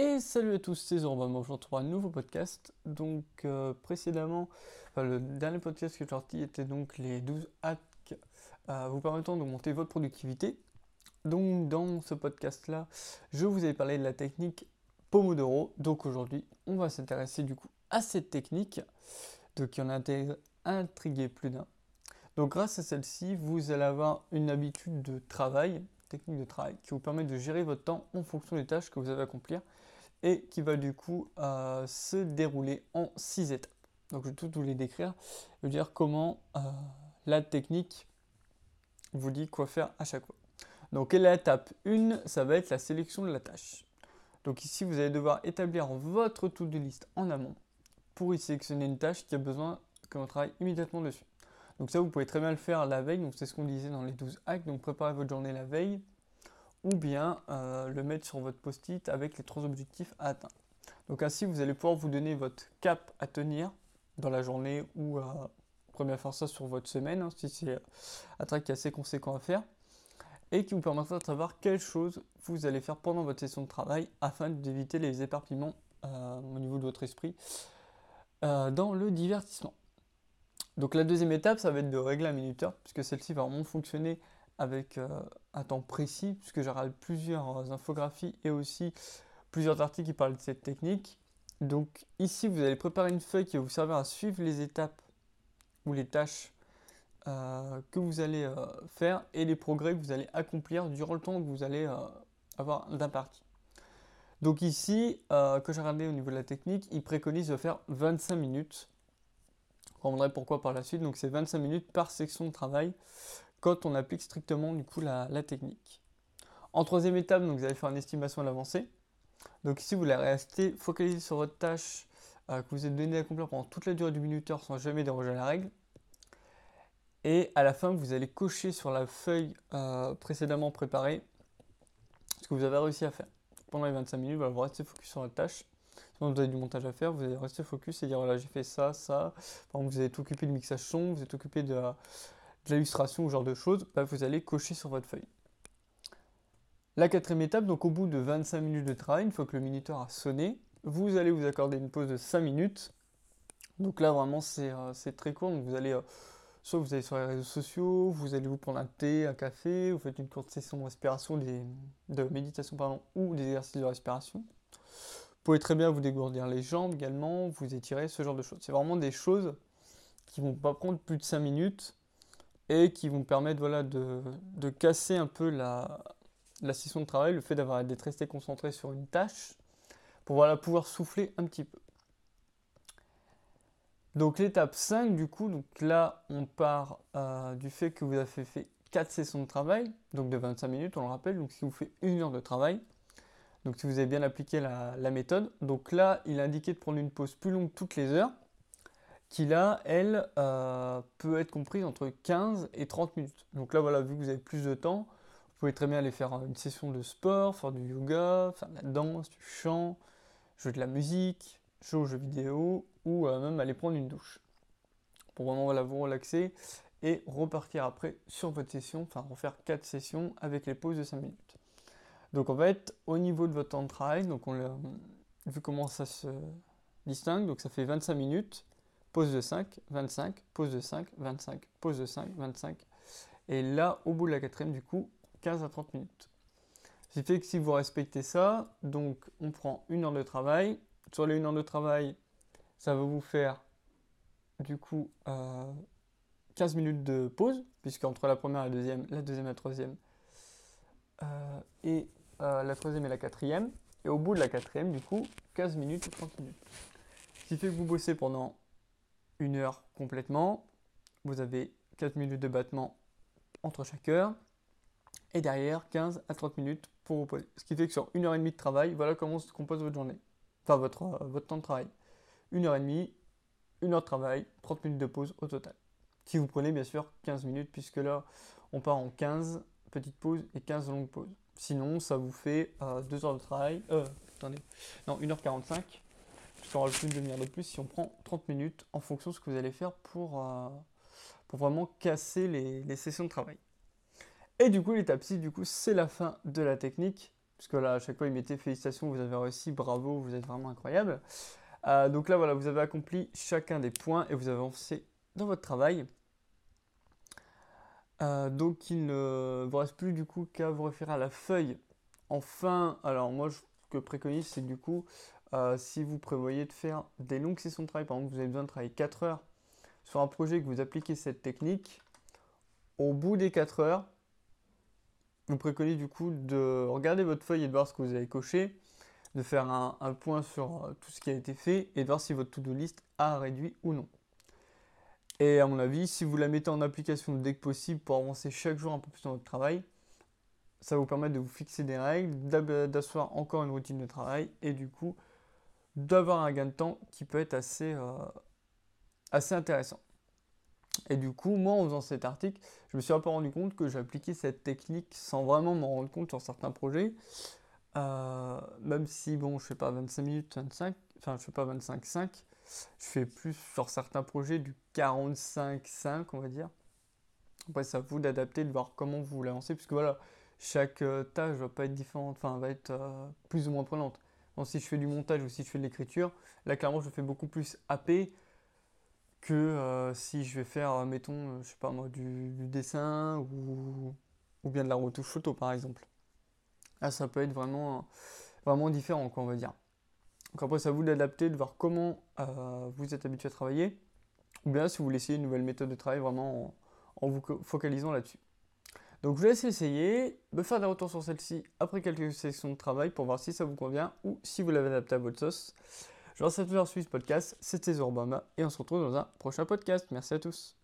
Et salut à tous, c'est Zorba, bonjour pour un nouveau podcast. Donc euh, précédemment, le dernier podcast que j'ai sorti était donc les 12 hacks euh, vous permettant d'augmenter votre productivité. Donc dans ce podcast-là, je vous ai parlé de la technique Pomodoro. Donc aujourd'hui, on va s'intéresser du coup à cette technique. Y en a intrigué plus d'un. Donc grâce à celle-ci, vous allez avoir une habitude de travail, technique de travail, qui vous permet de gérer votre temps en fonction des tâches que vous avez à accomplir et qui va du coup euh, se dérouler en six étapes. Donc je vais tout vous les décrire, je vais dire comment euh, la technique vous dit quoi faire à chaque fois. Donc l'étape 1, ça va être la sélection de la tâche. Donc ici, vous allez devoir établir votre to-do list en amont pour y sélectionner une tâche qui a besoin que l'on travaille immédiatement dessus. Donc ça, vous pouvez très bien le faire la veille, donc c'est ce qu'on disait dans les 12 hacks, donc préparez votre journée la veille, ou bien euh, le mettre sur votre post-it avec les trois objectifs à atteindre. Donc ainsi, vous allez pouvoir vous donner votre cap à tenir dans la journée ou à euh, faire ça sur votre semaine, hein, si c'est un truc qui est assez conséquent à faire, et qui vous permettra de savoir quelles choses vous allez faire pendant votre session de travail afin d'éviter les éparpillements euh, au niveau de votre esprit dans le divertissement. Donc la deuxième étape, ça va être de régler un minuteur, puisque celle-ci va vraiment fonctionner avec euh, un temps précis, puisque j'aurai plusieurs infographies et aussi plusieurs articles qui parlent de cette technique. Donc ici, vous allez préparer une feuille qui va vous servir à suivre les étapes ou les tâches euh, que vous allez euh, faire et les progrès que vous allez accomplir durant le temps que vous allez avoir d'imparti. Donc ici, que j'ai regardé au niveau de la technique, il préconise de faire 25 minutes. Je comprendrai pourquoi par la suite. Donc c'est 25 minutes par section de travail quand on applique strictement du coup la, technique. En troisième étape, donc, vous allez faire une estimation de l'avancée. Donc ici, vous allez rester focalisé sur votre tâche euh, que vous êtes donné à accomplir pendant toute la durée du minuteur sans jamais déroger à la règle. Et à la fin, vous allez cocher sur la feuille euh, précédemment préparée ce que vous avez réussi à faire. Pendant les 25 minutes, vous restez focus sur votre tâche. Sinon, vous avez du montage à faire, vous allez rester focus et dire voilà, j'ai fait ça, ça. Par exemple, vous êtes occupé du mixage son, vous êtes occupé de l'illustration ce genre de choses, bah, vous allez cocher sur votre feuille. La quatrième étape, donc au bout de 25 minutes de travail, une fois que le minuteur a sonné, vous allez vous accorder une pause de 5 minutes. Donc là vraiment c'est euh, très court, donc vous allez euh, soit vous allez sur les réseaux sociaux, vous allez vous prendre un thé, un café, vous faites une courte session de respiration, de méditation ou des exercices de respiration. Pouvez très bien vous dégourdir les jambes également, vous étirer, ce genre de choses. C'est vraiment des choses qui vont pas prendre plus de 5 minutes et qui vont permettre voilà, de, casser un peu la, session de travail, le fait d'avoir d'être resté concentré sur une tâche, pour voilà, pouvoir souffler un petit peu. Donc l'étape 5 du coup, donc là on part euh, du fait que vous avez fait 4 sessions de travail, donc de 25 minutes on le rappelle, donc si vous faites une heure de travail, donc si vous avez bien appliqué la, méthode, donc là il a indiqué de prendre une pause plus longue toutes les heures, qui là, elle, euh, peut être comprise entre 15 et 30 minutes. Donc là, voilà, vu que vous avez plus de temps, vous pouvez très bien aller faire une session de sport, faire du yoga, faire de la danse, du chant, jouer de la musique, jouer aux jeux vidéo, ou euh, même aller prendre une douche. Pour vraiment voilà, vous relaxer et repartir après sur votre session, enfin refaire 4 sessions avec les pauses de 5 minutes. Donc en fait, au niveau de votre temps de travail, donc on a vu comment ça se distingue, donc ça fait 25 minutes pause de 5, 25, pause de 5, 25, pause de 5, 25. Et là, au bout de la quatrième, du coup, 15 à 30 minutes. Ce qui fait que si vous respectez ça, donc on prend une heure de travail. Sur les une heure de travail, ça va vous faire du coup 15 euh, minutes de pause, puisque entre la première et la deuxième, la deuxième et la troisième, euh, et euh, la troisième et la quatrième, et au bout de la quatrième, du coup, 15 minutes et 30 minutes. Ce qui fait que vous bossez pendant une heure complètement. Vous avez 4 minutes de battement entre chaque heure. Et derrière, 15 à 30 minutes pour vous poser. Ce qui fait que sur une heure et demie de travail, voilà comment se compose votre journée. Enfin, votre, euh, votre temps de travail. Une heure et demie, une heure de travail, 30 minutes de pause au total. Si vous prenez bien sûr 15 minutes, puisque là, on part en 15 petites pauses et 15 longues pauses. Sinon, ça vous fait 2 euh, heures de travail. Euh, attendez. Non, 1h45 puisqu'on rajoute une demi-heure de plus si on prend 30 minutes en fonction de ce que vous allez faire pour, euh, pour vraiment casser les, sessions de travail. Et du coup, l'étape 6, du coup, c'est la fin de la technique. Parce que là, à chaque fois, il mettait félicitations, vous avez réussi, bravo, vous êtes vraiment incroyable. Euh, donc là, voilà, vous avez accompli chacun des points et vous avez avancé dans votre travail. Euh, donc il ne vous reste plus du coup qu'à vous référer à la feuille. Enfin, alors moi, ce que préconise, c'est du coup, euh, si vous prévoyez de faire des longues sessions de travail, par exemple, vous avez besoin de travailler 4 heures sur un projet que vous appliquez cette technique, au bout des 4 heures, vous préconisez du coup de regarder votre feuille et de voir ce que vous avez coché, de faire un, point sur euh, tout ce qui a été fait et de voir si votre to-do list a réduit ou non. Et à mon avis, si vous la mettez en application dès que possible pour avancer chaque jour un peu plus dans votre travail, ça vous permettre de vous fixer des règles, d'asseoir encore une routine de travail et du coup d'avoir un gain de temps qui peut être assez, euh, assez intéressant. Et du coup, moi, en faisant cet article, je me suis un peu rendu compte que j'appliquais cette technique sans vraiment m'en rendre compte sur certains projets. Euh, même si, bon, je fais pas 25 minutes, 25, enfin, je fais pas 25-5, je fais plus sur certains projets du 45-5, on va dire. Après, c'est à vous d'adapter, de voir comment vous l'avancez, puisque voilà, chaque euh, tâche va pas être différente, enfin, va être euh, plus ou moins prenante. Si je fais du montage ou si je fais de l'écriture, là, clairement, je fais beaucoup plus AP que euh, si je vais faire, mettons, je sais pas moi, du, dessin ou, ou, bien de la retouche photo par exemple. Là, ça peut être vraiment, vraiment différent, quoi, on va dire. Donc après, c'est à vous d'adapter, de voir comment vous êtes habitué à travailler, ou bien si vous voulez essayer une nouvelle méthode de travail vraiment en, vous focalisant là-dessus. Donc je vous laisse essayer, me faire des retours sur celle-ci après quelques sessions de travail pour voir si ça vous convient ou si vous l'avez adapté à votre sauce. Je vous remercie de suivre ce podcast. C'était Zorbama et on se retrouve dans un prochain podcast. Merci à tous.